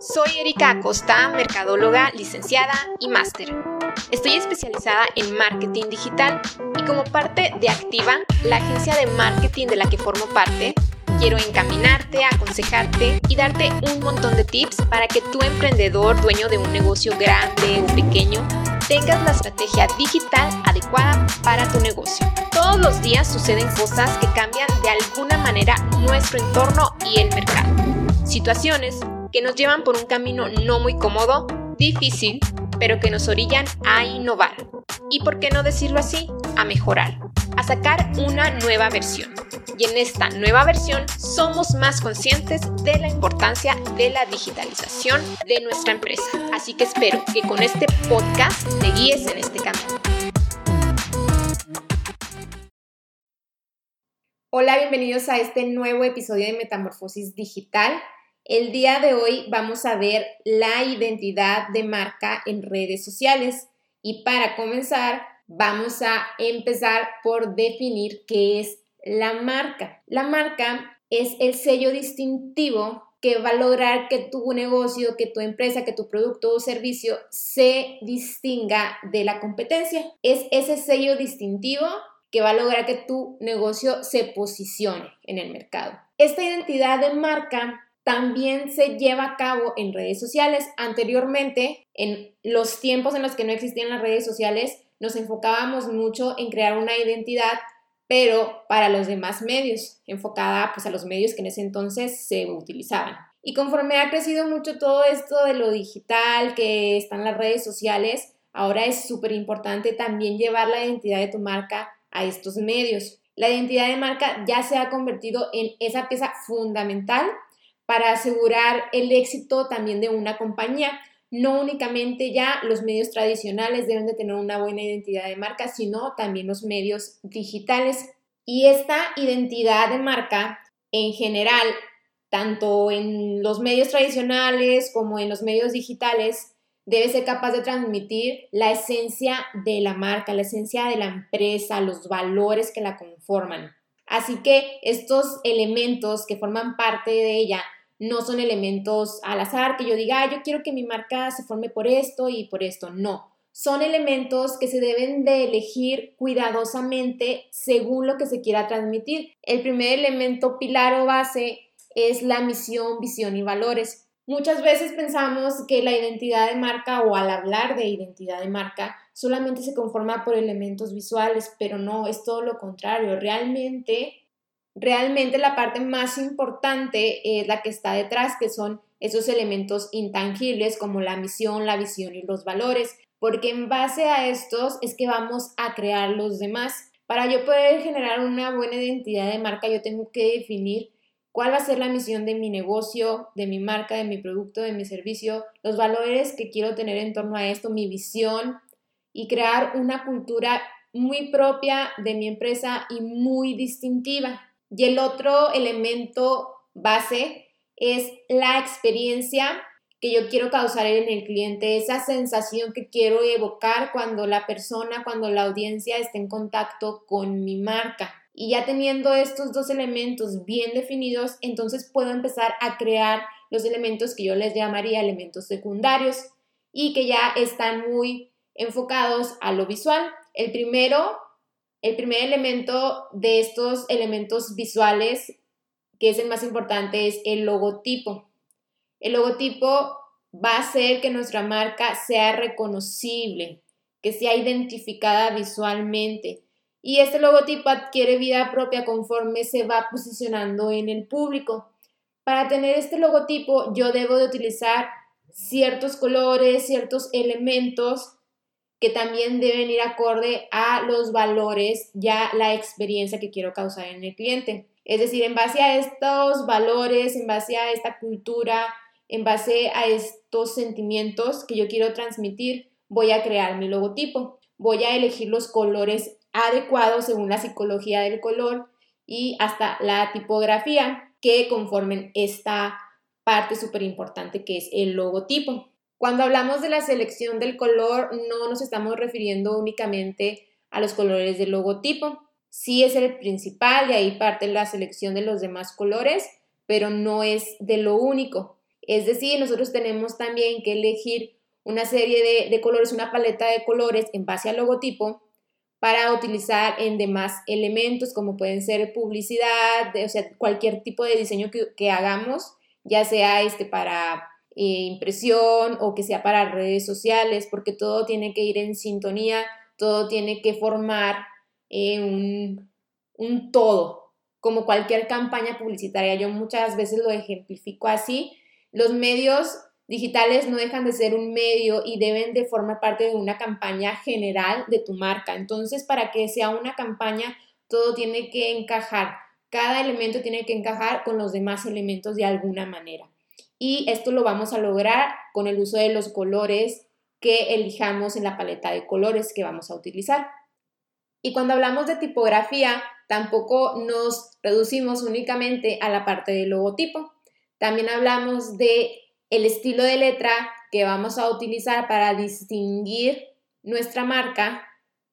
Soy Erika Acosta, mercadóloga, licenciada y máster. Estoy especializada en marketing digital y como parte de Activa, la agencia de marketing de la que formo parte, quiero encaminarte, aconsejarte y darte un montón de tips para que tu emprendedor, dueño de un negocio grande o pequeño, tengas la estrategia digital adecuada para tu negocio. Todos los días suceden cosas que cambian de alguna manera nuestro entorno y el mercado. Situaciones que nos llevan por un camino no muy cómodo, difícil, pero que nos orillan a innovar. Y por qué no decirlo así, a mejorar, a sacar una nueva versión. Y en esta nueva versión somos más conscientes de la importancia de la digitalización de nuestra empresa. Así que espero que con este podcast te guíes en este camino. Hola, bienvenidos a este nuevo episodio de Metamorfosis Digital. El día de hoy vamos a ver la identidad de marca en redes sociales y para comenzar vamos a empezar por definir qué es la marca. La marca es el sello distintivo que va a lograr que tu negocio, que tu empresa, que tu producto o servicio se distinga de la competencia. Es ese sello distintivo que va a lograr que tu negocio se posicione en el mercado. Esta identidad de marca también se lleva a cabo en redes sociales. Anteriormente, en los tiempos en los que no existían las redes sociales, nos enfocábamos mucho en crear una identidad, pero para los demás medios, enfocada pues a los medios que en ese entonces se utilizaban. Y conforme ha crecido mucho todo esto de lo digital, que están las redes sociales, ahora es súper importante también llevar la identidad de tu marca a estos medios. La identidad de marca ya se ha convertido en esa pieza fundamental para asegurar el éxito también de una compañía. No únicamente ya los medios tradicionales deben de tener una buena identidad de marca, sino también los medios digitales. Y esta identidad de marca en general, tanto en los medios tradicionales como en los medios digitales, debe ser capaz de transmitir la esencia de la marca, la esencia de la empresa, los valores que la conforman. Así que estos elementos que forman parte de ella no son elementos al azar que yo diga, yo quiero que mi marca se forme por esto y por esto. No, son elementos que se deben de elegir cuidadosamente según lo que se quiera transmitir. El primer elemento pilar o base es la misión, visión y valores. Muchas veces pensamos que la identidad de marca o al hablar de identidad de marca solamente se conforma por elementos visuales, pero no, es todo lo contrario. Realmente Realmente la parte más importante es la que está detrás, que son esos elementos intangibles como la misión, la visión y los valores, porque en base a estos es que vamos a crear los demás. Para yo poder generar una buena identidad de marca, yo tengo que definir cuál va a ser la misión de mi negocio, de mi marca, de mi producto, de mi servicio, los valores que quiero tener en torno a esto, mi visión y crear una cultura muy propia de mi empresa y muy distintiva. Y el otro elemento base es la experiencia que yo quiero causar en el cliente, esa sensación que quiero evocar cuando la persona, cuando la audiencia esté en contacto con mi marca. Y ya teniendo estos dos elementos bien definidos, entonces puedo empezar a crear los elementos que yo les llamaría elementos secundarios y que ya están muy enfocados a lo visual. El primero el primer elemento de estos elementos visuales, que es el más importante, es el logotipo. El logotipo va a hacer que nuestra marca sea reconocible, que sea identificada visualmente. Y este logotipo adquiere vida propia conforme se va posicionando en el público. Para tener este logotipo yo debo de utilizar ciertos colores, ciertos elementos que también deben ir acorde a los valores, ya la experiencia que quiero causar en el cliente. Es decir, en base a estos valores, en base a esta cultura, en base a estos sentimientos que yo quiero transmitir, voy a crear mi logotipo. Voy a elegir los colores adecuados según la psicología del color y hasta la tipografía que conformen esta parte súper importante que es el logotipo. Cuando hablamos de la selección del color, no nos estamos refiriendo únicamente a los colores del logotipo. Sí es el principal, y ahí parte la selección de los demás colores, pero no es de lo único. Es decir, nosotros tenemos también que elegir una serie de, colores, una paleta de colores en base al logotipo para utilizar en demás elementos como pueden ser publicidad, o sea, cualquier tipo de diseño que, hagamos, ya sea este para eh, impresión o que sea para redes sociales, porque todo tiene que ir en sintonía, todo tiene que formar eh, un, un todo, como cualquier campaña publicitaria. Yo muchas veces lo ejemplifico así. Los medios digitales no dejan de ser un medio y deben de formar parte de una campaña general de tu marca. Entonces, para que sea una campaña, todo tiene que encajar. Cada elemento tiene que encajar con los demás elementos de alguna manera. Y esto lo vamos a lograr con el uso de los colores que elijamos en la paleta de colores que vamos a utilizar. Y cuando hablamos de tipografía, tampoco nos reducimos únicamente a la parte del logotipo. También hablamos de el estilo de letra que vamos a utilizar para distinguir nuestra marca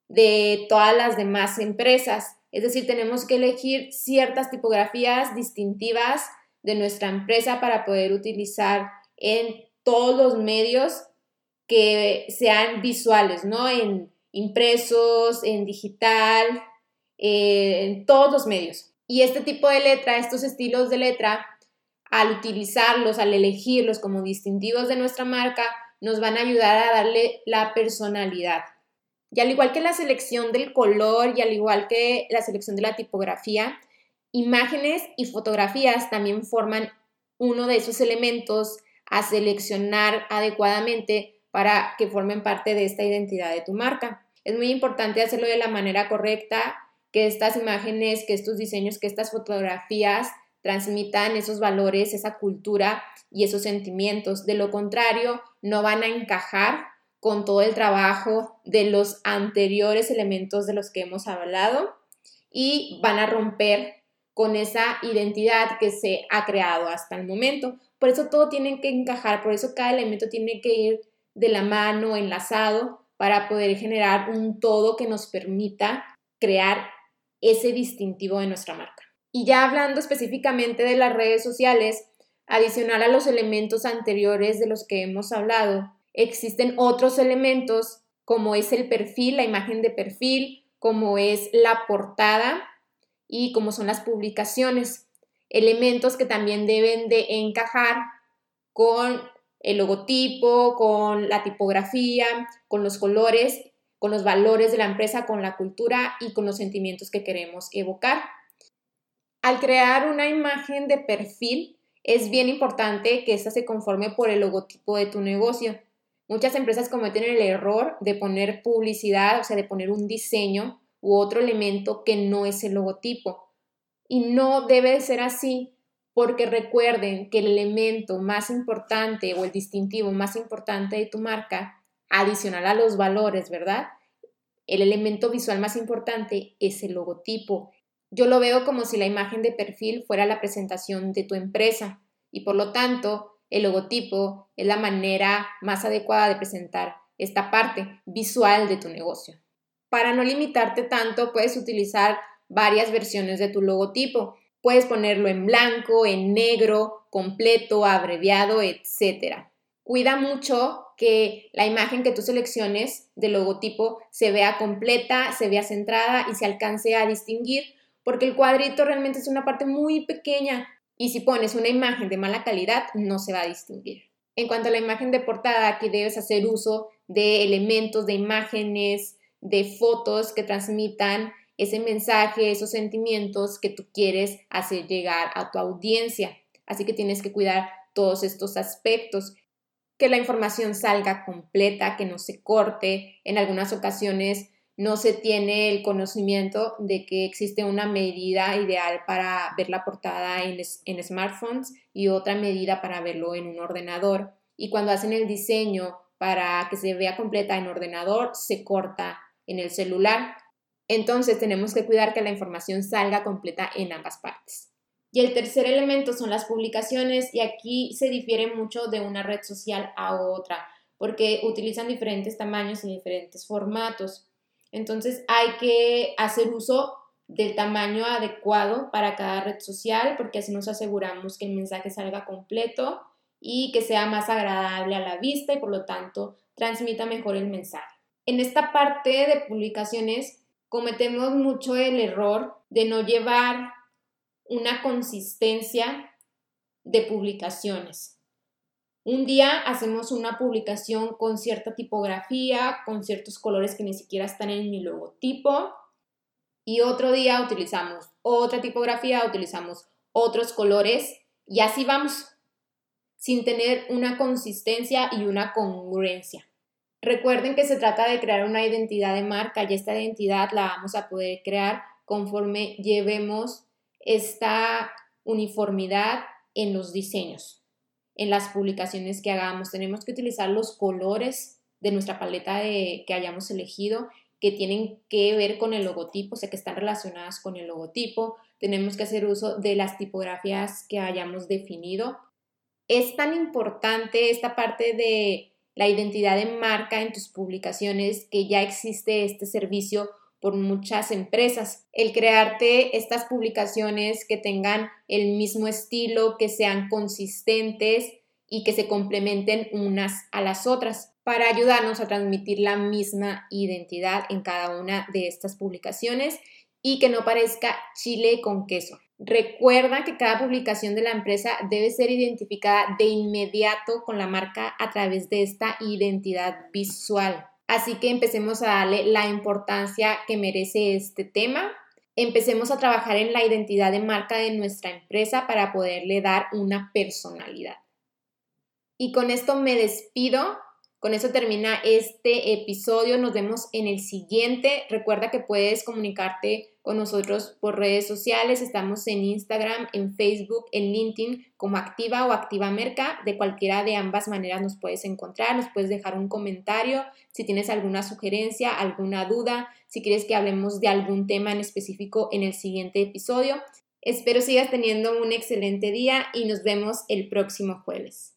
de todas las demás empresas. Es decir, tenemos que elegir ciertas tipografías distintivas de nuestra empresa para poder utilizar en todos los medios que sean visuales, ¿no? En impresos, en digital, eh, en todos los medios. Y este tipo de letra, estos estilos de letra, al utilizarlos, al elegirlos como distintivos de nuestra marca, nos van a ayudar a darle la personalidad. Y al igual que la selección del color y al igual que la selección de la tipografía, imágenes y fotografías también forman uno de esos elementos a seleccionar adecuadamente para que formen parte de esta identidad de tu marca. Es muy importante hacerlo de la manera correcta, que estas imágenes, que estos diseños, que estas fotografías transmitan esos valores, esa cultura y esos sentimientos. De lo contrario, no van a encajar con todo el trabajo de los anteriores elementos de los que hemos hablado y van a romper con esa identidad que se ha creado hasta el momento. Por eso todo tiene que encajar, por eso cada elemento tiene que ir de la mano, enlazado, para poder generar un todo que nos permita crear ese distintivo de nuestra marca. Y ya hablando específicamente de las redes sociales, adicional a los elementos anteriores de los que hemos hablado, existen otros elementos como es el perfil, la imagen de perfil, como es la portada y como son las publicaciones. Elementos que también deben de encajar con el logotipo, con la tipografía, con los colores, con los valores de la empresa, con la cultura y con los sentimientos que queremos evocar. Al crear una imagen de perfil, es bien importante que ésta se conforme por el logotipo de tu negocio. Muchas empresas cometen el error de poner publicidad, o sea, de poner un diseño u otro elemento que no es el logotipo. Y no debe de ser así porque recuerden que el elemento más importante o el distintivo más importante de tu marca, adicional a los valores, ¿verdad? El elemento visual más importante es el logotipo, yo lo veo como si la imagen de perfil fuera la presentación de tu empresa y por lo tanto el logotipo es la manera más adecuada de presentar esta parte visual de tu negocio. Para no limitarte tanto, puedes utilizar varias versiones de tu logotipo. Puedes ponerlo en blanco, en negro, completo, abreviado, etc. Cuida mucho que la imagen que tú selecciones del logotipo se vea completa, se vea centrada y se alcance a distinguir porque el cuadrito realmente es una parte muy pequeña y si pones una imagen de mala calidad no se va a distinguir. En cuanto a la imagen de portada, aquí debes hacer uso de elementos, de imágenes, de fotos que transmitan ese mensaje, esos sentimientos que tú quieres hacer llegar a tu audiencia. Así que tienes que cuidar todos estos aspectos, que la información salga completa, que no se corte. En algunas ocasiones no se tiene el conocimiento de que existe una medida ideal para ver la portada en, smartphones y otra medida para verlo en un ordenador. Y cuando hacen el diseño para que se vea completa en ordenador, se corta en el celular. Entonces tenemos que cuidar que la información salga completa en ambas partes. Y el tercer elemento son las publicaciones y aquí se difiere mucho de una red social a otra porque utilizan diferentes tamaños y diferentes formatos. Entonces hay que hacer uso del tamaño adecuado para cada red social porque así nos aseguramos que el mensaje salga completo y que sea más agradable a la vista y por lo tanto transmita mejor el mensaje. En esta parte de publicaciones cometemos mucho el error de no llevar una consistencia de publicaciones. Un día hacemos una publicación con cierta tipografía, con ciertos colores que ni siquiera están en mi logotipo, y otro día utilizamos otra tipografía, utilizamos otros colores, y así vamos, sin tener una consistencia y una congruencia. Recuerden que se trata de crear una identidad de marca y esta identidad la vamos a poder crear conforme llevemos esta uniformidad en los diseños, en las publicaciones que hagamos. Tenemos que utilizar los colores de nuestra paleta de, que hayamos elegido que tienen que ver con el logotipo, o sea, que están relacionadas con el logotipo. Tenemos que hacer uso de las tipografías que hayamos definido. Es tan importante esta parte de la identidad de marca en tus publicaciones que ya existe este servicio por muchas empresas. El crearte estas publicaciones que tengan el mismo estilo, que sean consistentes y que se complementen unas a las otras para ayudarnos a transmitir la misma identidad en cada una de estas publicaciones y que no parezca chile con queso. Recuerda que cada publicación de la empresa debe ser identificada de inmediato con la marca a través de esta identidad visual. Así que empecemos a darle la importancia que merece este tema. Empecemos a trabajar en la identidad de marca de nuestra empresa para poderle dar una personalidad. Y con esto me despido. Con eso termina este episodio. Nos vemos en el siguiente. Recuerda que puedes comunicarte con nosotros por redes sociales. Estamos en Instagram, en Facebook, en LinkedIn como Activa o Activa Merca. De cualquiera de ambas maneras nos puedes encontrar. Nos puedes dejar un comentario si tienes alguna sugerencia, alguna duda, si quieres que hablemos de algún tema en específico en el siguiente episodio. Espero sigas teniendo un excelente día y nos vemos el próximo jueves.